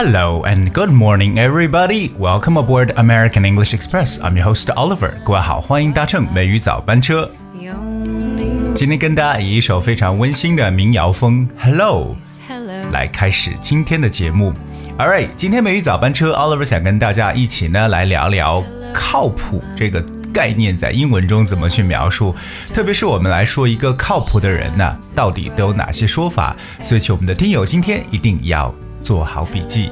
Hello and good morning everybody welcome aboard American English Express I'm your host Oliver，各位好，欢迎搭乘美语早班车。今天跟大家以一首非常温馨的民谣风 hello 来开始今天的节目。All right，今天美语早班车 Oliver 想跟大家一起呢来聊聊靠谱这个概念在英文中怎么去描述，特别是我们来说一个靠谱的人呢到底都有哪些说法，所以请我们的听友今天一定要。做好笔记。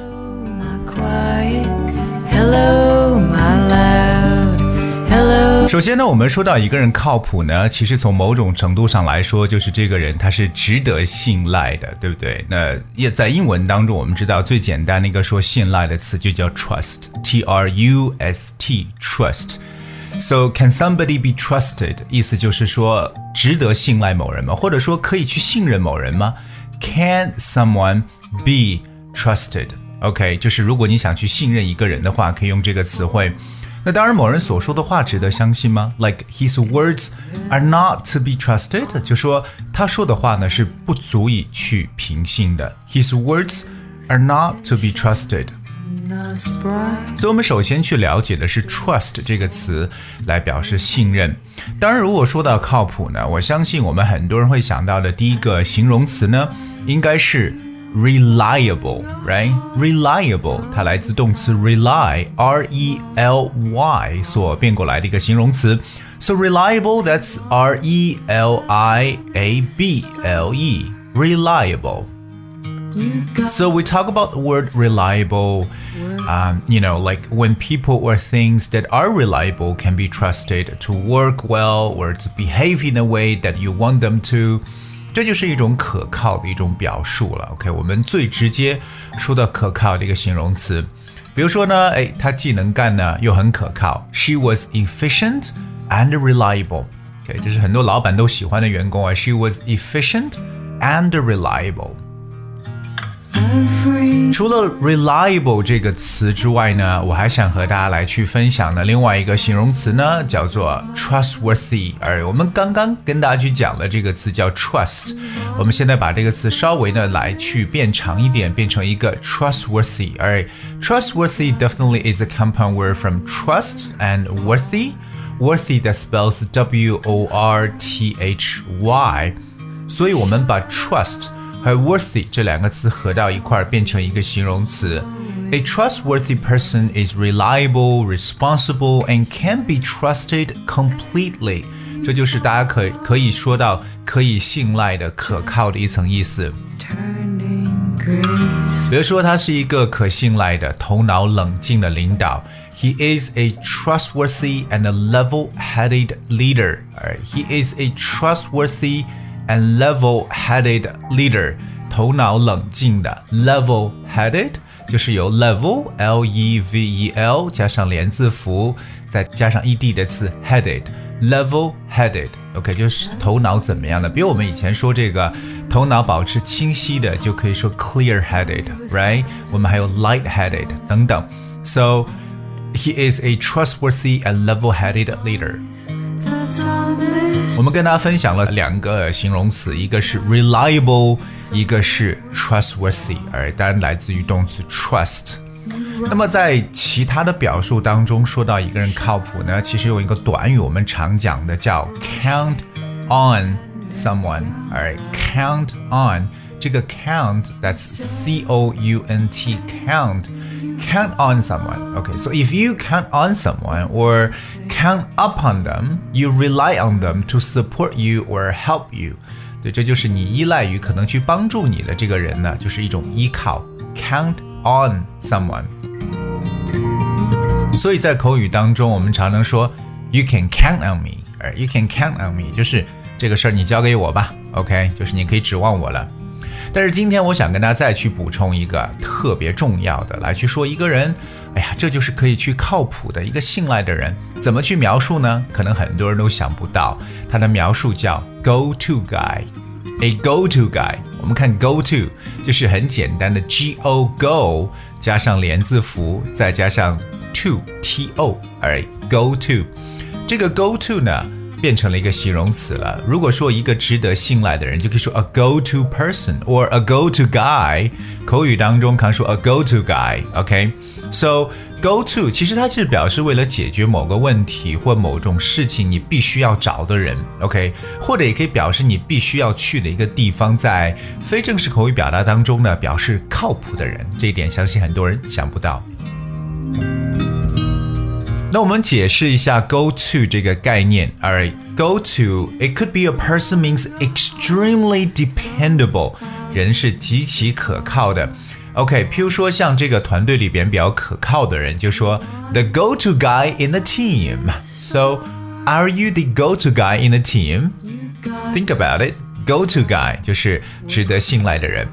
首先呢，我们说到一个人靠谱呢，其实从某种程度上来说，就是这个人他是值得信赖的，对不对？那也在英文当中，我们知道最简单的一个说信赖的词就叫 trust，t r u s t，trust。So can somebody be trusted？意思就是说值得信赖某人吗？或者说可以去信任某人吗？Can someone be trusted？OK，、就是如果你想去信任一个人的话，可以用这个词汇。那当然，某人所说的话值得相信吗？Like his words are not to be trusted，就说他说的话呢是不足以去凭信的。His words are not to be trusted。所以，我们首先去了解的是 trust 这个词来表示信任。当然，如果说到靠谱呢，我相信我们很多人会想到的第一个形容词呢，应该是 reliable，right？reliable 它来自动词 rely，r e l y 所变过来的一个形容词。So reliable, that's r e l i a b l e，reliable。So we talk about the word reliable, um, you know, like when people or things that are reliable can be trusted to work well or to behave in a way that you want them to. 这就是一种可靠的一种表述了。OK，我们最直接说到可靠的一个形容词，比如说呢，哎，她既能干呢，又很可靠。She was efficient and reliable. OK，这是很多老板都喜欢的员工啊。She was efficient and reliable. 除了 reliable 这个词之外呢，我还想和大家来去分享的另外一个形容词呢，叫做 trustworthy。而我们刚刚跟大家去讲的这个词叫 trust，我们现在把这个词稍微呢来去变长一点，变成一个 trustworthy。而 trustworthy definitely is a compound word from trust and worthy。worthy that spells W O R T H Y，所以我们把 trust 和 worthy 这两个词合到一块儿，变成一个形容词。A trustworthy person is reliable, responsible, and can be trusted completely。这就是大家可可以说到可以信赖的、可靠的一层意思。 Turning grace. 比如说，他是一个可信赖的、头脑冷静的领导。He is a trustworthy and a level-headed leader. Alright, he is a trustworthy and level-headed leader. 头脑冷静的 level-headed 就是由 level l e v e l 加上连字符，再加上 ed 的词 headed。level-headed。OK，就是头脑怎么样的？比如我们以前说这个头脑保持清晰的，就可以说 clear-headed，right？我们还有 light-headed 等等。So he is a trustworthy and level-headed leader。 That's all this. 我们跟大家分享了两个形容词，一个是 reliable，一个是 trustworthy，而当然来自于动词 trust。那么在其他的表述当中，说到一个人靠谱呢，其实有一个短语我们常讲的叫 count on someone，而 count on 这个 count that's C O U N T count count on someone. Okay, so if you count on someone or count upon them, you rely on them to support you or help you. 对，这就是你依赖于可能去帮助你的这个人呢，就是一种依靠。Count on someone. 所以在口语当中，我们常常说 "You can count on me"，而 "You can count on me" 就是这个事儿你交给我吧，OK，就是你可以指望我了。 但是今天我想跟大家再去补充一个特别重要的，来去说一个人，哎呀，这就是可以去靠谱的一个信赖的人，怎么去描述呢？可能很多人都想不到，他的描述叫 go to guy。A go-to guy，我们看 go-to 就是很简单的 go go 加上连字符，再加上 to t o，而 go-to 这个 go-to 呢，变成了一个形容词了。如果说一个值得信赖的人，就可以说 a go-to person or a go-to guy。口语当中常说 a go-to guy。OK，so go-to 其实它是表示为了解决某个问题或某种事情你必须要找的人。OK，或者也可以表示你必须要去的一个地方。在非正式口语表达当中呢，表示靠谱的人。这一点相信很多人想不到。那我们解释一下 go to 这个概念。Alright, go to it could be a person means extremely dependable，人是极其可靠的。OK，譬如说像这个团队里边比较可靠的人，就说 the go to guy in the team。So are you the go to guy in the team? Think about it. Go to guy 就是值得信赖的人。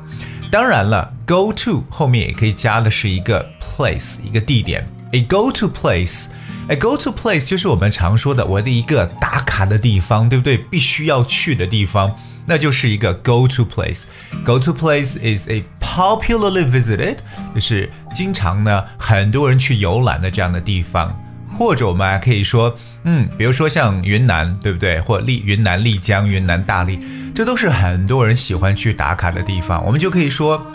当然了，go to 后面也可以加的是一个 place，一个地点。 A go to place。A go to place 就是我们常说的我的一个打卡的地方，对不对？必须要去的地方，那就是一个 go to place。Go to place is a popularly visited，就是经常呢很多人去游览的这样的地方。或者我们还可以说，嗯，比如说像云南，对不对？或丽云南丽江、云南大理，这都是很多人喜欢去打卡的地方。我们就可以说，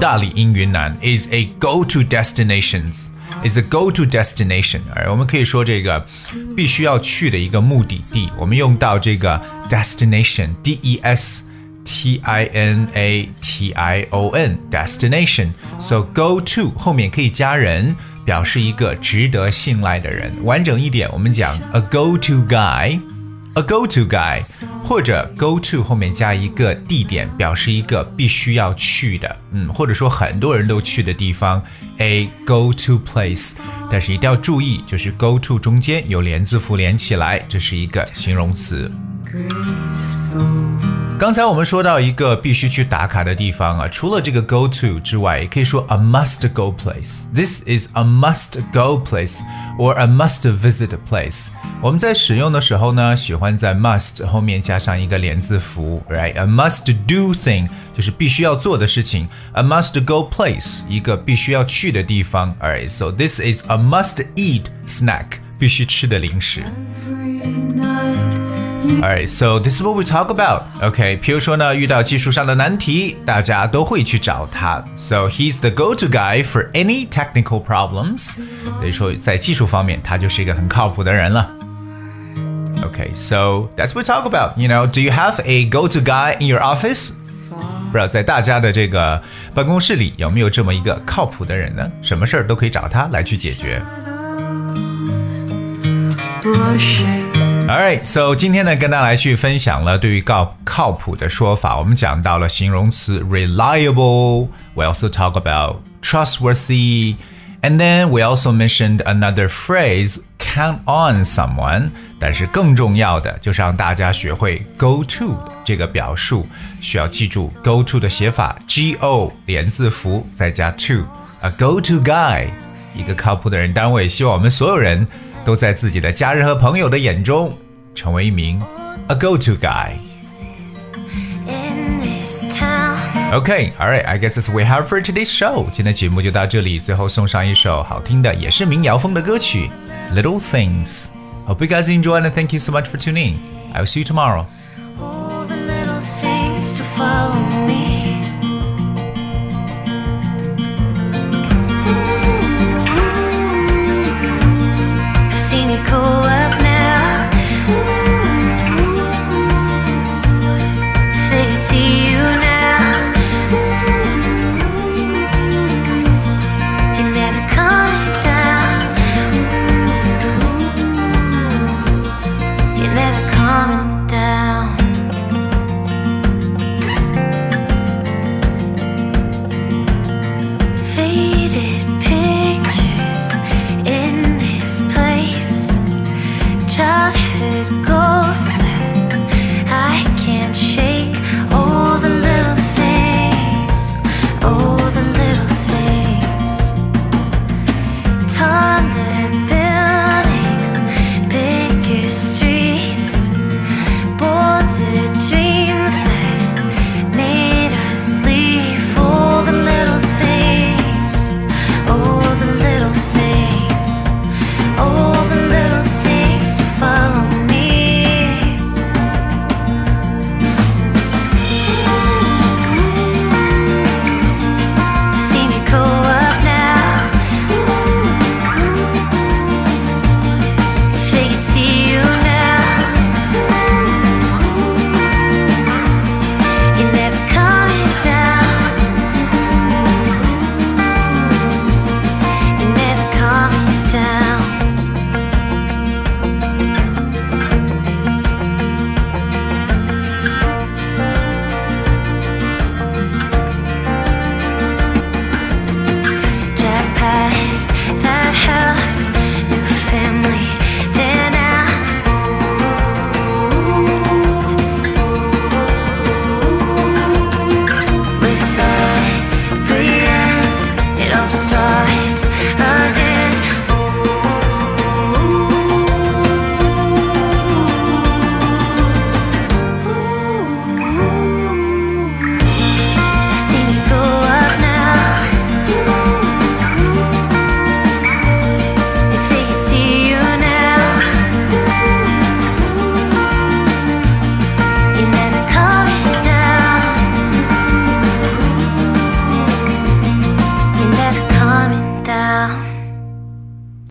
大理 in 云南 is a go to destinations。is a go-to destination，而我们可以说这个必须要去的一个目的地，我们用到这个 destination，d e s t i n a t i o n，destination，so go to 后面可以加人，表示一个值得信赖的人。完整一点，我们讲 a go-to guy。 A go-to guy，或者 go to 后面加一个地点，表示一个必须要去的，嗯，或者说很多人都去的地方，a go-to place。但是一定要注意，就是 go to 中间有连字符连起来，这是一个形容词。Graceful. 刚才我们说到一个必须去打卡的地方啊，除了这个 go to 之外，也可以说 a must go place。This is a must go place or a must visit place。我们在使用的时候呢，喜欢在 must 后面加上一个连字符，right？A must do thing 就是必须要做的事情，a must go place 一个必须要去的地方，alright？So this is a must eat snack，必须吃的零食。Alright, so this is what we talk about. OK，譬如说呢，遇到技术上的难题，大家都会去找他。So he's the go-to guy for any technical problems. 等于说，在技术方面，他就是一个很靠谱的人了。Okay, so that's what we talk about. You know, do you have a go-to guy in your office? 不知道在大家的这个办公室里有没有这么一个靠谱的人呢？什么事儿都可以找他来去解决。 Alright, so 今天呢，跟大家来去分享了对于靠靠谱的说法。我们讲到了形容词 reliable. We also talk about trustworthy, and then we also mentioned another phrase count on someone. 但是更重要的就是让大家学会 go to 这个表述，需要记住 go to 的写法，G O 连字符再加 to，a go to guy，一个靠谱的人。当然，我也希望我们所有人。都在自己的家人和朋友的眼中成为一名 a go-to guy。Okay, alright, I guess that's we have for today's show. 今天节目就到这里，最后送上一首好听的，也是民谣风的歌曲《Little Things》。Hope you guys enjoyed and thank you so much for tuning. I will see you tomorrow.